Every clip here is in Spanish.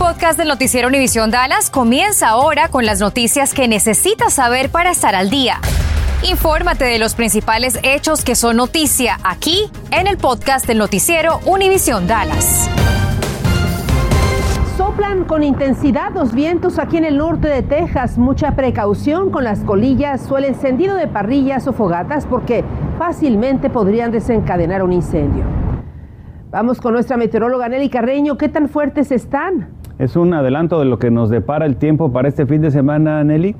podcast del noticiero Univisión Dallas comienza ahora con las noticias que necesitas saber para estar al día. Infórmate de los principales hechos que son noticia aquí en el podcast del noticiero Univisión Dallas. Soplan con intensidad los vientos aquí en el norte de Texas. Mucha precaución con las colillas o el encendido de parrillas o fogatas porque fácilmente podrían desencadenar un incendio. Vamos con nuestra meteoróloga Nelly Carreño. ¿Qué tan fuertes están? Es un adelanto de lo que nos depara el tiempo para este fin de semana, Nelly.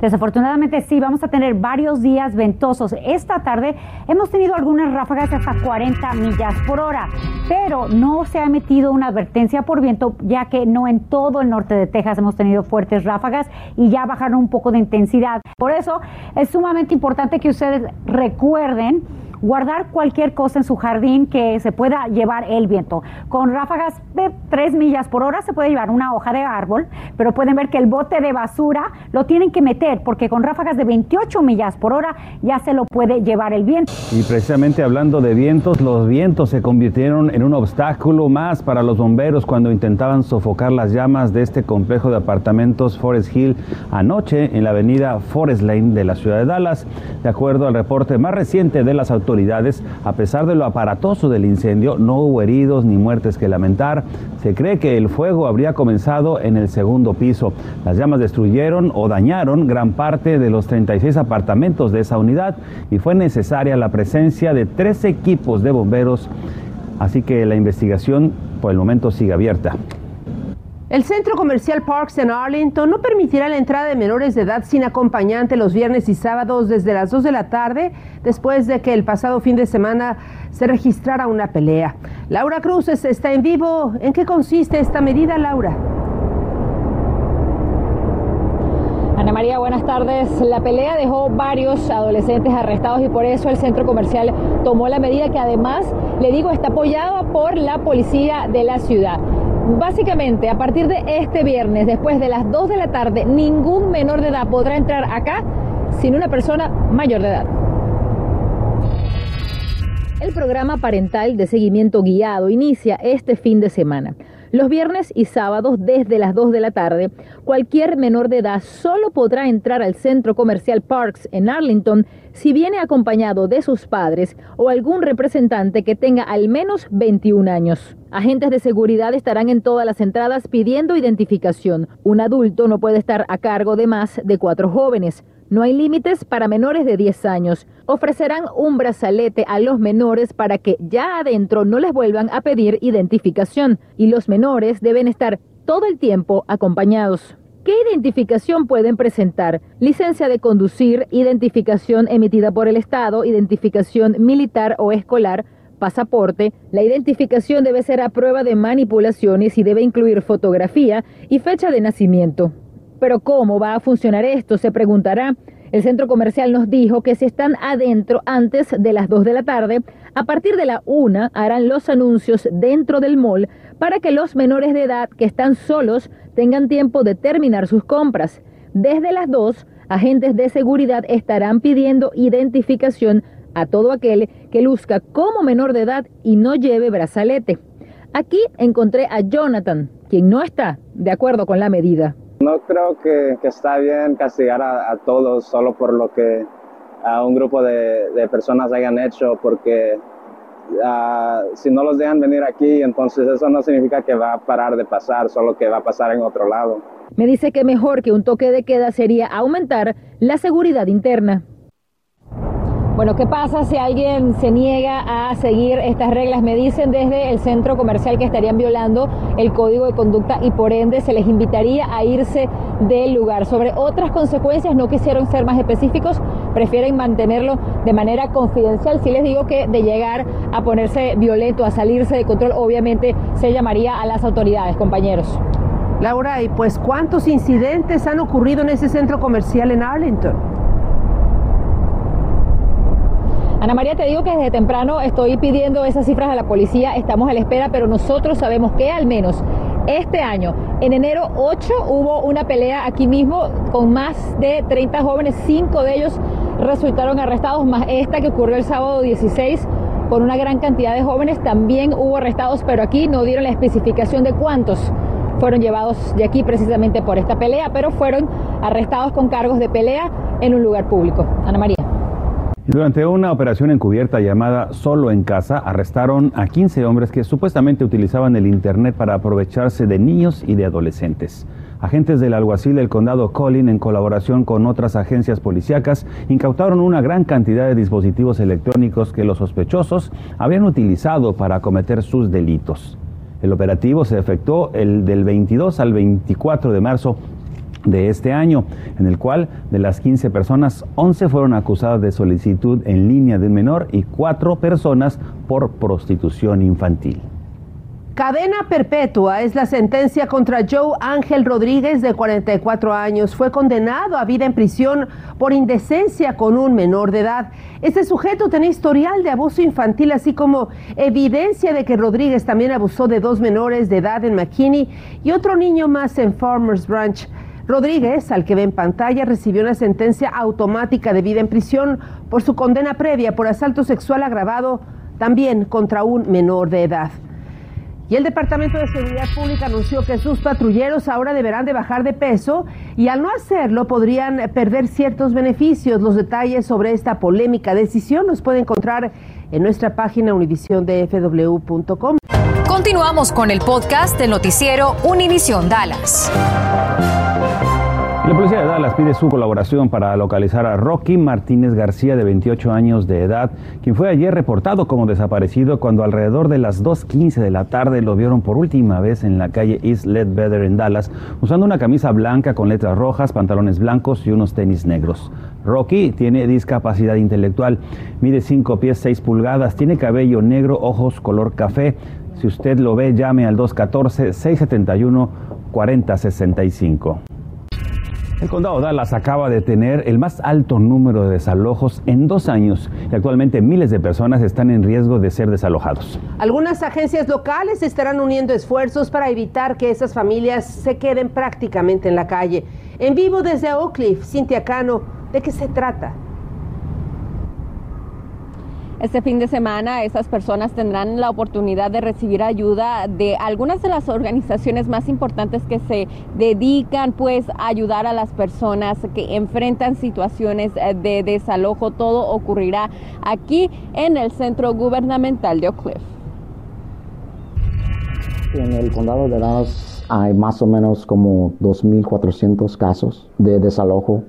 Desafortunadamente sí, vamos a tener varios días ventosos. Esta tarde hemos tenido algunas ráfagas hasta 40 millas por hora, pero no se ha emitido una advertencia por viento, ya que no en todo el norte de Texas hemos tenido fuertes ráfagas y ya bajaron un poco de intensidad. Por eso es sumamente importante que ustedes recuerden guardar cualquier cosa en su jardín que se pueda llevar el viento. Con ráfagas de 3 millas por hora se puede llevar una hoja de árbol, pero pueden ver que el bote de basura lo tienen que meter porque con ráfagas de 28 millas por hora ya se lo puede llevar el viento. Y precisamente hablando de vientos, los vientos se convirtieron en un obstáculo más para los bomberos cuando intentaban sofocar las llamas de este complejo de apartamentos Forest Hill anoche en la avenida Forest Lane de la ciudad de Dallas. De acuerdo al reporte más reciente de las autoridades, a pesar de lo aparatoso del incendio, no hubo heridos ni muertes que lamentar. Se cree que el fuego habría comenzado en el segundo piso. Las llamas destruyeron o dañaron gran parte de los 36 apartamentos de esa unidad y fue necesaria la presencia de tres equipos de bomberos. Así que la investigación por el momento sigue abierta. El centro comercial Parks en Arlington no permitirá la entrada de menores de edad sin acompañante los viernes y sábados desde las 2 de la tarde, después de que el pasado fin de semana se registrara una pelea. Laura Cruz está en vivo. ¿En qué consiste esta medida, Laura? Ana María, buenas tardes. La pelea dejó varios adolescentes arrestados y por eso el centro comercial tomó la medida que además, le digo, está apoyada por la policía de la ciudad. Básicamente, a partir de este viernes, después de las 2 de la tarde, ningún menor de edad podrá entrar acá sin una persona mayor de edad. El programa parental de seguimiento guiado inicia este fin de semana. Los viernes y sábados desde las 2 de la tarde, cualquier menor de edad solo podrá entrar al centro comercial Parks en Arlington si viene acompañado de sus padres o algún representante que tenga al menos 21 años. Agentes de seguridad estarán en todas las entradas pidiendo identificación. Un adulto no puede estar a cargo de más de cuatro jóvenes. No hay límites para menores de 10 años. Ofrecerán un brazalete a los menores para que ya adentro no les vuelvan a pedir identificación y los menores deben estar todo el tiempo acompañados. ¿Qué identificación pueden presentar? Licencia de conducir, identificación emitida por el Estado, identificación militar o escolar, pasaporte. La identificación debe ser a prueba de manipulaciones y debe incluir fotografía y fecha de nacimiento. Pero ¿cómo va a funcionar esto? Se preguntará. El centro comercial nos dijo que si están adentro antes de las 2 de la tarde, a partir de la 1 harán los anuncios dentro del mall para que los menores de edad que están solos tengan tiempo de terminar sus compras. Desde las 2, agentes de seguridad estarán pidiendo identificación a todo aquel que luzca como menor de edad y no lleve brazalete. Aquí encontré a Jonathan, quien no está de acuerdo con la medida. No creo que, está bien castigar a, todos solo por lo que a un grupo de, personas hayan hecho, porque ah, si no los dejan venir aquí, entonces eso no significa que va a parar de pasar, solo que va a pasar en otro lado. Me dice que mejor que un toque de queda sería aumentar la seguridad interna. Bueno, ¿qué pasa si alguien se niega a seguir estas reglas? Me dicen desde el centro comercial que estarían violando el código de conducta y por ende se les invitaría a irse del lugar. Sobre otras consecuencias no quisieron ser más específicos, prefieren mantenerlo de manera confidencial. Si les digo que de llegar a ponerse violento, a salirse de control, obviamente se llamaría a las autoridades, compañeros. Laura, ¿y pues cuántos incidentes han ocurrido en ese centro comercial en Arlington? Ana María, te digo que desde temprano estoy pidiendo esas cifras a la policía, estamos a la espera, pero nosotros sabemos que al menos este año, en enero 8, hubo una pelea aquí mismo con más de 30 jóvenes, 5 de ellos resultaron arrestados, más esta que ocurrió el sábado 16 con una gran cantidad de jóvenes, también hubo arrestados, pero aquí no dieron la especificación de cuántos fueron llevados de aquí precisamente por esta pelea, pero fueron arrestados con cargos de pelea en un lugar público. Ana María. Durante una operación encubierta llamada Solo en Casa, arrestaron a 15 hombres que supuestamente utilizaban el Internet para aprovecharse de niños y de adolescentes. Agentes del alguacil del condado Collin, en colaboración con otras agencias policíacas, incautaron una gran cantidad de dispositivos electrónicos que los sospechosos habían utilizado para cometer sus delitos. El operativo se efectuó el del 22 al 24 de marzo de este año, en el cual de las 15 personas, 11 fueron acusadas de solicitud en línea de menor y 4 personas por prostitución infantil. Cadena perpetua es la sentencia contra Joe Ángel Rodríguez de 44 años. Fue condenado a vida en prisión por indecencia con un menor de edad. Este sujeto tenía historial de abuso infantil, así como evidencia de que Rodríguez también abusó de dos menores de edad en McKinney y otro niño más en Farmers Branch. Rodríguez, al que ve en pantalla, recibió una sentencia automática de vida en prisión por su condena previa por asalto sexual agravado también contra un menor de edad. Y el Departamento de Seguridad Pública anunció que sus patrulleros ahora deberán de bajar de peso y al no hacerlo podrían perder ciertos beneficios. Los detalles sobre esta polémica decisión los puede encontrar en nuestra página univisiondfw.com. Continuamos con el podcast del noticiero Univisión Dallas. La policía de Dallas pide su colaboración para localizar a Rocky Martínez García, de 28 años de edad, quien fue ayer reportado como desaparecido cuando alrededor de las 2.15 de la tarde lo vieron por última vez en la calle East Ledbetter en Dallas, usando una camisa blanca con letras rojas, pantalones blancos y unos tenis negros. Rocky tiene discapacidad intelectual, mide 5 pies 6 pulgadas, tiene cabello negro, ojos color café. Si usted lo ve, llame al 214-671-4065. El condado Dallas acaba de tener el más alto número de desalojos en dos años y actualmente miles de personas están en riesgo de ser desalojados. Algunas agencias locales estarán uniendo esfuerzos para evitar que esas familias se queden prácticamente en la calle. En vivo desde Oak Cliff, Cintia Cano, ¿de qué se trata? Este fin de semana esas personas tendrán la oportunidad de recibir ayuda de algunas de las organizaciones más importantes que se dedican pues a ayudar a las personas que enfrentan situaciones eh, de desalojo. Todo ocurrirá aquí en el centro gubernamental de Oak Cliff. En el condado de Dallas hay más o menos como 2.400 casos de desalojo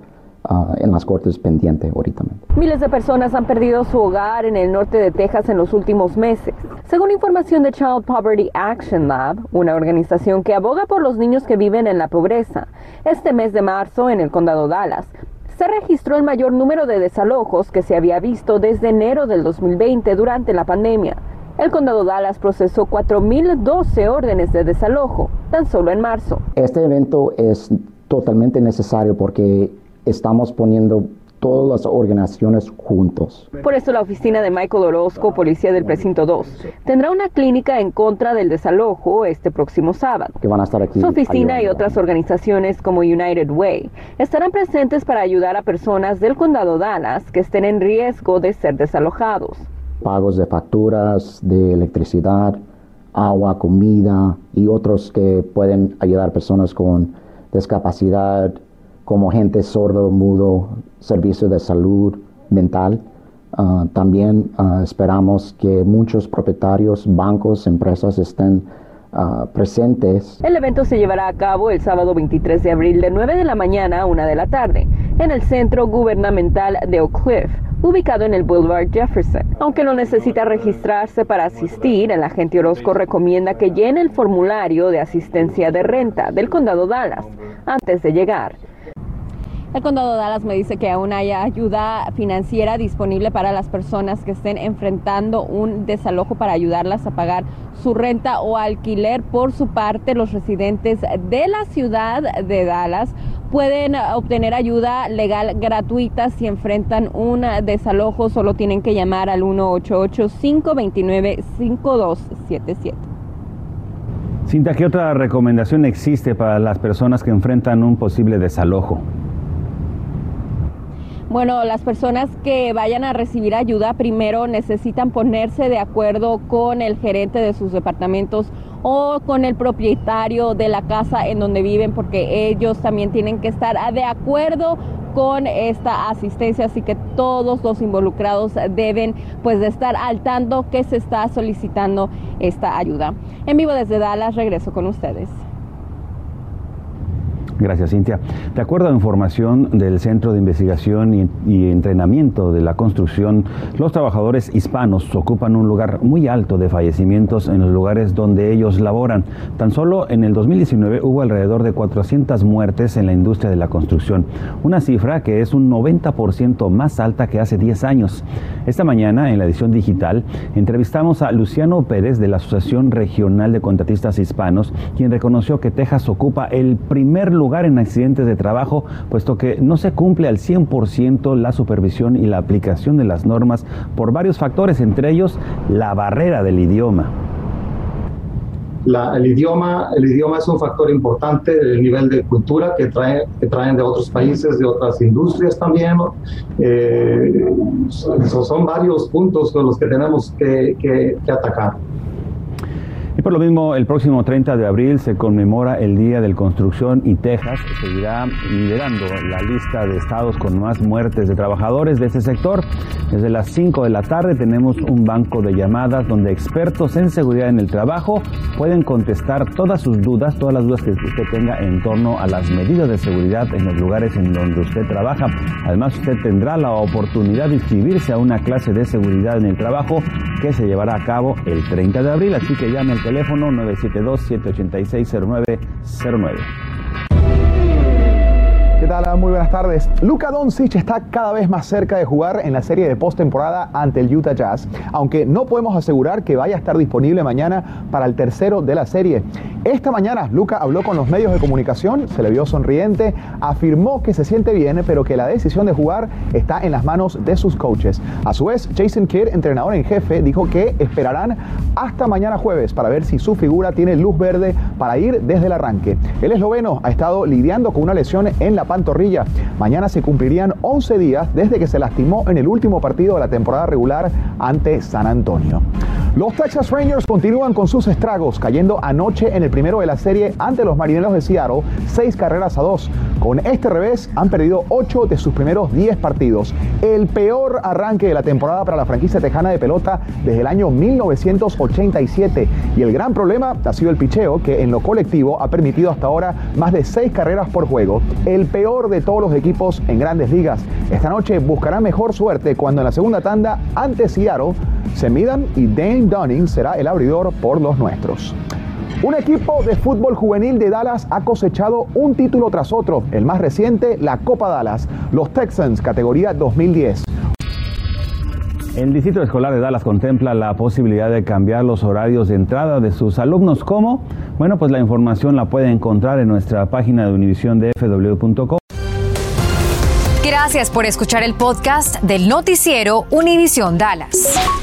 Uh, en las cortes pendiente ahorita. Miles de personas han perdido su hogar en el norte de Texas en los últimos meses. Según información de Child Poverty Action Lab, una organización que aboga por los niños que viven en la pobreza, este mes de marzo en el condado Dallas se registró el mayor número de desalojos que se había visto desde enero del 2020 durante la pandemia. El condado Dallas procesó 4.012 órdenes de desalojo tan solo en marzo. Este evento es totalmente necesario porque estamos poniendo todas las organizaciones juntos. Por eso la oficina de Michael Orozco, policía del precinto 2, tendrá una clínica en contra del desalojo este próximo sábado. Que van a estar aquí. Su oficina y otras organizaciones como United Way estarán presentes para ayudar a personas del condado Dallas que estén en riesgo de ser desalojados. Pagos de facturas, de electricidad, agua, comida y otros que pueden ayudar a personas con discapacidad, como gente sordo, mudo, servicio de salud mental. Ah, también ah, esperamos que muchos propietarios, bancos, empresas estén ah, presentes. El evento se llevará a cabo el sábado 23 de abril de 9 de la mañana a 1 de la tarde en el centro gubernamental de Oak Cliff, ubicado en el Boulevard Jefferson. Aunque no necesita registrarse para asistir, el agente Orozco recomienda que llene el formulario de asistencia de renta del condado Dallas antes de llegar. El condado de Dallas me dice que aún hay ayuda financiera disponible para las personas que estén enfrentando un desalojo para ayudarlas a pagar su renta o alquiler. Por su parte, los residentes de la ciudad de Dallas pueden obtener ayuda legal gratuita si enfrentan un desalojo. Solo tienen que llamar al 1-888-529-5277. Cinta, ¿qué otra recomendación existe para las personas que enfrentan un posible desalojo? Bueno, las personas que vayan a recibir ayuda primero necesitan ponerse de acuerdo con el gerente de sus departamentos o con el propietario de la casa en donde viven porque ellos también tienen que estar de acuerdo con esta asistencia, así que todos los involucrados deben pues de estar al tanto que se está solicitando esta ayuda. En vivo desde Dallas, regreso con ustedes. Gracias, Cintia. De acuerdo a información del Centro de Investigación y, Entrenamiento de la Construcción, los trabajadores hispanos ocupan un lugar muy alto de fallecimientos en los lugares donde ellos laboran. Tan solo en el 2019 hubo alrededor de 400 muertes en la industria de la construcción, una cifra que es un 90% más alta que hace 10 años. Esta mañana, en la edición digital, entrevistamos a Luciano Pérez de la Asociación Regional de Contratistas Hispanos, quien reconoció que Texas ocupa el primer lugar en accidentes de trabajo, puesto que no se cumple al 100% la supervisión y la aplicación de las normas por varios factores, entre ellos la barrera del idioma. El, idioma, el idioma es un factor importante, el nivel de cultura que, trae, que traen de otros países, de otras industrias también. Eh, son, varios puntos con los que tenemos que atacar. Y por lo mismo, el próximo 30 de abril se conmemora el Día del Construcción y Texas seguirá liderando la lista de estados con más muertes de trabajadores de este sector. Desde las 5 de la tarde tenemos un banco de llamadas donde expertos en seguridad en el trabajo pueden contestar todas sus dudas, todas las dudas que usted tenga en torno a las medidas de seguridad en los lugares en donde usted trabaja. Además, usted tendrá la oportunidad de inscribirse a una clase de seguridad en el trabajo que se llevará a cabo el 30 de abril, así que llame al teléfono 972-786-0909. ¿Qué tal? Muy buenas tardes. Luka Doncic está cada vez más cerca de jugar en la serie de postemporada ante el Utah Jazz, aunque no podemos asegurar que vaya a estar disponible mañana para el tercero de la serie. Esta mañana Luca habló con los medios de comunicación, se le vio sonriente, afirmó que se siente bien, pero que la decisión de jugar está en las manos de sus coaches. A su vez, Jason Kidd, entrenador en jefe, dijo que esperarán hasta mañana jueves para ver si su figura tiene luz verde para ir desde el arranque. El esloveno ha estado lidiando con una lesión en la Mañana se cumplirían 11 días desde que se lastimó en el último partido de la temporada regular ante San Antonio. Los Texas Rangers continúan con sus estragos, cayendo anoche en el primero de la serie ante los Marineros de Seattle, seis carreras a dos. Con este revés han perdido ocho de sus primeros diez partidos. El peor arranque de la temporada para la franquicia tejana de pelota desde el año 1987. Y el gran problema ha sido el picheo, que en lo colectivo ha permitido hasta ahora más de seis carreras por juego. El peor de todos los equipos en grandes ligas. Esta noche buscará mejor suerte cuando en la segunda tanda ante Seattle se midan y Dane Dunning será el abridor por los nuestros. Un equipo de fútbol juvenil de Dallas ha cosechado un título tras otro, el más reciente, la Copa Dallas, los Texans, categoría 2010. El Distrito Escolar de Dallas contempla la posibilidad de cambiar los horarios de entrada de sus alumnos. ¿Cómo? Bueno, pues la información la puede encontrar en nuestra página de univision de fw.com. Gracias por escuchar el podcast del noticiero Univisión Dallas.